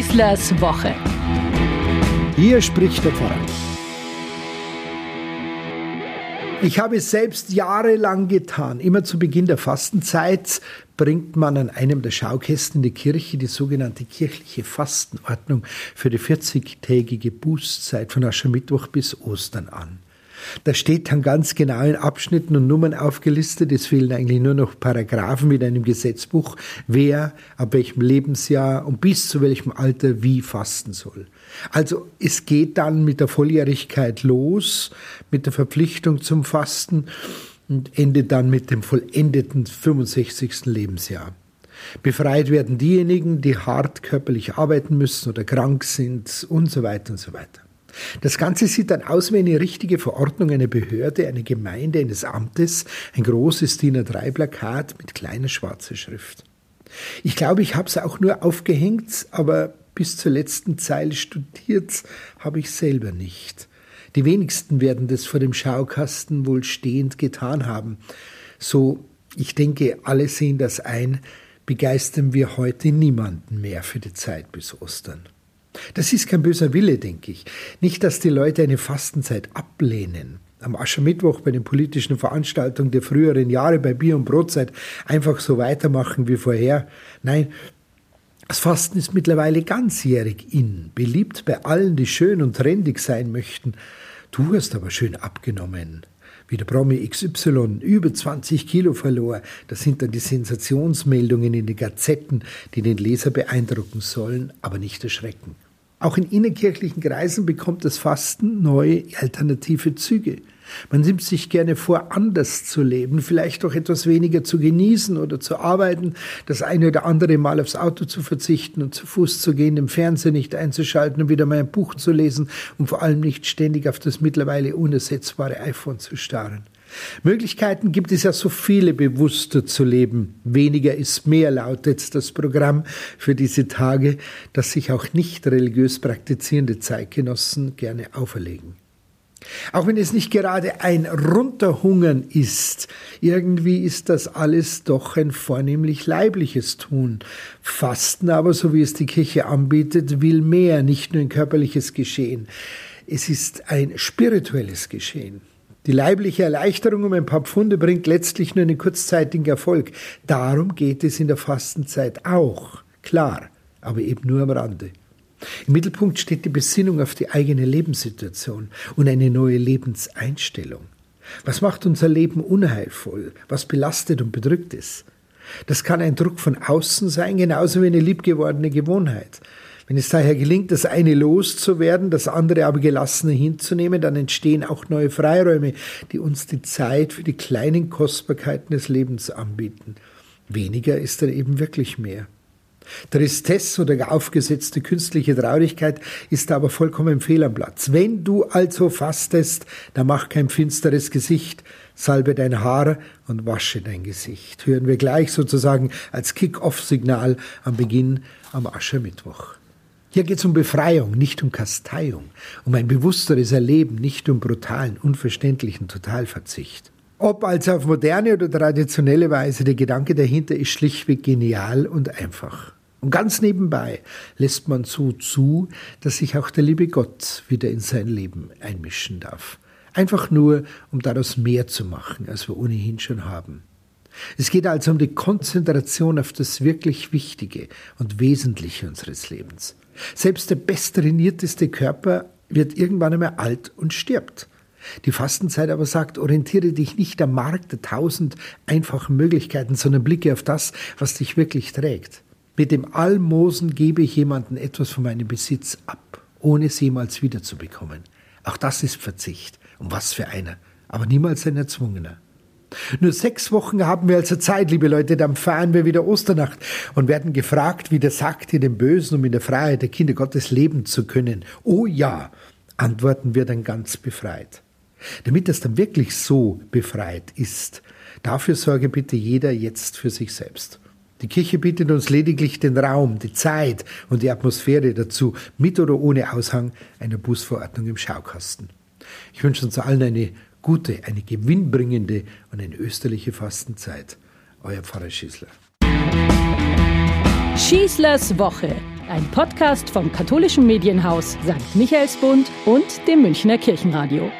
Schießlers Woche. Hier spricht der Pfarrer. Ich habe es selbst jahrelang getan. Immer zu Beginn der Fastenzeit bringt man an einem der Schaukästen in die Kirche die sogenannte kirchliche Fastenordnung für die 40-tägige Bußzeit von Aschermittwoch bis Ostern an. Da steht dann ganz genau in Abschnitten und Nummern aufgelistet. Es fehlen eigentlich nur noch Paragraphen mit einem Gesetzbuch, wer ab welchem Lebensjahr und bis zu welchem Alter wie fasten soll. Also es geht dann mit der Volljährigkeit los, mit der Verpflichtung zum Fasten und endet dann mit dem vollendeten 65. Lebensjahr. Befreit werden diejenigen, die hart körperlich arbeiten müssen oder krank sind und so weiter und so weiter. Das Ganze sieht dann aus wie eine richtige Verordnung einer Behörde, einer Gemeinde, eines Amtes, ein großes DIN A3-Plakat mit kleiner schwarzer Schrift. Ich glaube, ich habe es auch nur aufgehängt, aber bis zur letzten Zeile studiert habe ich selber nicht. Die wenigsten werden das vor dem Schaukasten wohl stehend getan haben. So, ich denke, alle sehen das ein, begeistern wir heute niemanden mehr für die Zeit bis Ostern. Das ist kein böser Wille, denke ich. Nicht, dass die Leute eine Fastenzeit ablehnen. Am Aschermittwoch bei den politischen Veranstaltungen der früheren Jahre bei Bier- und Brotzeit einfach so weitermachen wie vorher. Nein, das Fasten ist mittlerweile ganzjährig in, beliebt bei allen, die schön und trendig sein möchten. Du hast aber schön abgenommen. Wie der Promi XY über 20 Kilo verlor. Das sind dann die Sensationsmeldungen in den Gazetten, die den Leser beeindrucken sollen, aber nicht erschrecken. Auch in innerkirchlichen Kreisen bekommt das Fasten neue alternative Züge. Man nimmt sich gerne vor, anders zu leben, vielleicht auch etwas weniger zu genießen oder zu arbeiten, das eine oder andere Mal aufs Auto zu verzichten und zu Fuß zu gehen, im Fernsehen nicht einzuschalten und wieder mal ein Buch zu lesen und vor allem nicht ständig auf das mittlerweile unersetzbare iPhone zu starren. Möglichkeiten gibt es ja so viele, bewusster zu leben. Weniger ist mehr, lautet das Programm für diese Tage, das sich auch nicht religiös praktizierende Zeitgenossen gerne auferlegen. Auch wenn es nicht gerade ein Runterhungern ist, irgendwie ist das alles doch ein vornehmlich leibliches Tun. Fasten aber, so wie es die Kirche anbietet, will mehr, nicht nur ein körperliches Geschehen. Es ist ein spirituelles Geschehen. Die leibliche Erleichterung um ein paar Pfunde bringt letztlich nur einen kurzzeitigen Erfolg. Darum geht es in der Fastenzeit auch. Klar, aber eben nur am Rande. Im Mittelpunkt steht die Besinnung auf die eigene Lebenssituation und eine neue Lebenseinstellung. Was macht unser Leben unheilvoll? Was belastet und bedrückt es? Das kann ein Druck von außen sein, genauso wie eine liebgewordene Gewohnheit. Wenn es daher gelingt, das eine loszuwerden, das andere aber gelassener hinzunehmen, dann entstehen auch neue Freiräume, die uns die Zeit für die kleinen Kostbarkeiten des Lebens anbieten. Weniger ist dann eben wirklich mehr. Tristesse oder aufgesetzte künstliche Traurigkeit ist aber vollkommen fehl am Platz. Wenn du also fastest, dann mach kein finsteres Gesicht, salbe dein Haar und wasche dein Gesicht. Hören wir gleich sozusagen als Kick-off-Signal am Beginn am Aschermittwoch. Hier geht es um Befreiung, nicht um Kasteiung, um ein bewussteres Erleben, nicht um brutalen, unverständlichen Totalverzicht. Ob also auf moderne oder traditionelle Weise, der Gedanke dahinter ist schlichtweg genial und einfach. Und ganz nebenbei lässt man so zu, dass sich auch der liebe Gott wieder in sein Leben einmischen darf. Einfach nur, um daraus mehr zu machen, als wir ohnehin schon haben. Es geht also um die Konzentration auf das wirklich Wichtige und Wesentliche unseres Lebens. Selbst der besttrainierteste Körper wird irgendwann einmal alt und stirbt. Die Fastenzeit aber sagt, orientiere dich nicht am Markt der tausend einfachen Möglichkeiten, sondern blicke auf das, was dich wirklich trägt. Mit dem Almosen gebe ich jemanden etwas von meinem Besitz ab, ohne es jemals wiederzubekommen. Auch das ist Verzicht. Und was für einer. Aber niemals ein erzwungener. Nur sechs Wochen haben wir also Zeit, liebe Leute, dann feiern wir wieder Osternacht und werden gefragt, wie der sagt ihr dem Bösen, um in der Freiheit der Kinder Gottes leben zu können. Oh ja, antworten wir dann ganz befreit. Damit das dann wirklich so befreit ist, dafür sorge bitte jeder jetzt für sich selbst. Die Kirche bietet uns lediglich den Raum, die Zeit und die Atmosphäre dazu, mit oder ohne Aushang einer Busverordnung im Schaukasten. Ich wünsche uns allen eine gute, eine gewinnbringende und eine österliche Fastenzeit. Euer Pfarrer Schießler. Schießlers Woche ein Podcast vom katholischen Medienhaus St. Michaelsbund und dem Münchner Kirchenradio.